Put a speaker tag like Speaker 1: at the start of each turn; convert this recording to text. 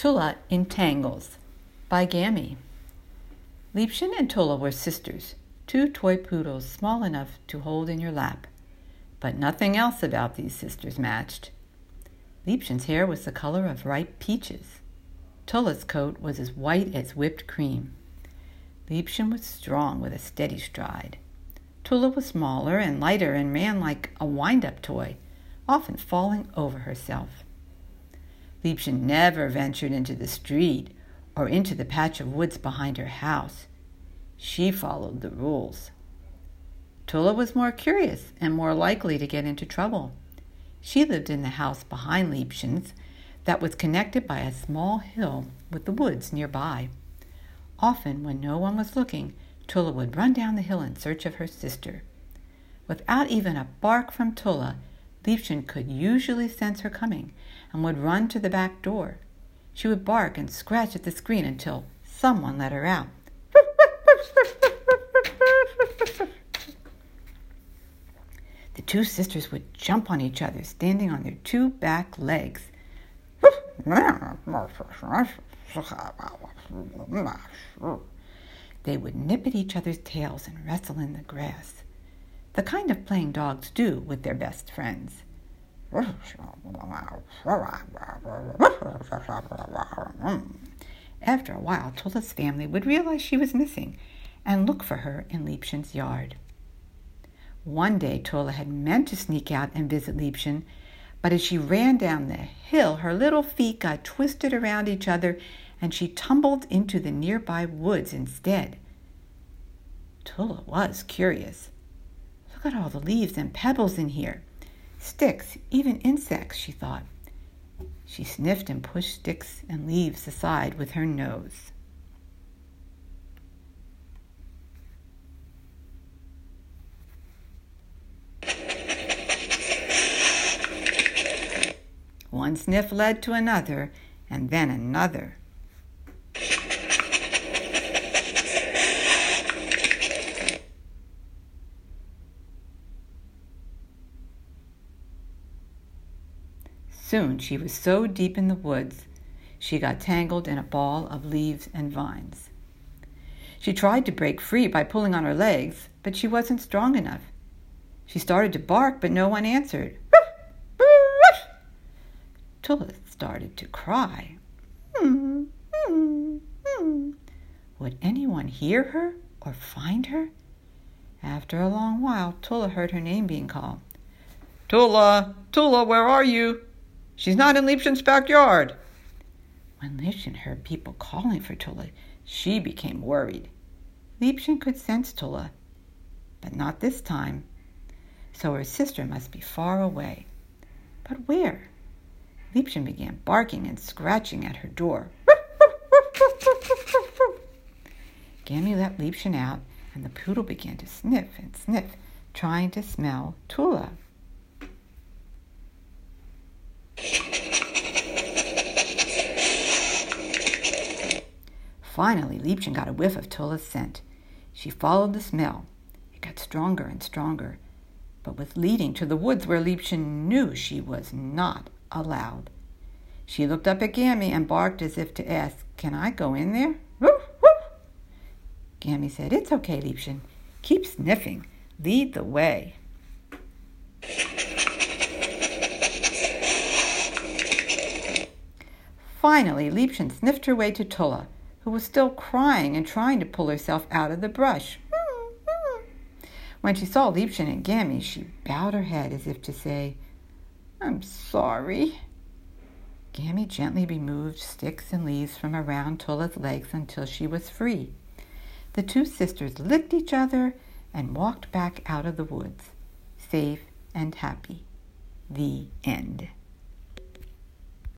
Speaker 1: Tulla in Tangles by Gammy. Liebchen and Tulla were sisters, two toy poodles small enough to hold in your lap. But nothing else about these sisters matched. Liebchen's hair was the color of ripe peaches. Tulla's coat was as white as whipped cream. Liebchen was strong with a steady stride. Tulla was smaller and lighter and ran like a wind up toy, often falling over herself. Liebchen never ventured into the street or into the patch of woods behind her house. She followed the rules. Tulla was more curious and more likely to get into trouble. She lived in the house behind Liebchen's that was connected by a small hill with the woods nearby. Often, when no one was looking, Tulla would run down the hill in search of her sister. Without even a bark from Tulla, Liebchen could usually sense her coming and would run to the back door. She would bark and scratch at the screen until someone let her out. The two sisters would jump on each other, standing on their two back legs. They would nip at each other's tails and wrestle in the grass, the kind of playing dogs do with their best friends. After a while, Tulla's family would realize she was missing and look for her in Liebchen's yard. One day, Tulla had meant to sneak out and visit Liebchen, but as she ran down the hill, her little feet got twisted around each other and she tumbled into the nearby woods instead. Tulla was curious. Look at all the leaves and pebbles in here. Sticks, even insects, she thought. She sniffed and pushed sticks and leaves aside with her nose. One sniff led to another, and then another. Soon she was so deep in the woods she got tangled in a ball of leaves and vines. She tried to break free by pulling on her legs, but she wasn't strong enough. She started to bark, but no one answered. Tulla started to cry. Would anyone hear her or find her? After a long while, Tulla heard her name being called. Tulla, Tulla, where are you? She's not in Liebchen's backyard. When Liebchen heard people calling for Tulla, she became worried. Liebchen could sense Tulla, but not this time. So her sister must be far away. But where? Liebchen began barking and scratching at her door. Gammy let Liebchen out, and the poodle began to sniff and sniff, trying to smell Tulla. Finally, Liebchen got a whiff of Tulla's scent. She followed the smell. It got stronger and stronger, but was leading to the woods where Liebchen knew she was not allowed. She looked up at Gammy and barked as if to ask, Can I go in there? Woof, woof. Gammy said, It's okay, Liebchen. Keep sniffing. Lead the way. Finally, Liebchen sniffed her way to Tulla who was still crying and trying to pull herself out of the brush. When she saw Liebchen and Gammy, she bowed her head as if to say, I'm sorry. Gammy gently removed sticks and leaves from around Tulla's legs until she was free. The two sisters licked each other and walked back out of the woods, safe and happy. The end.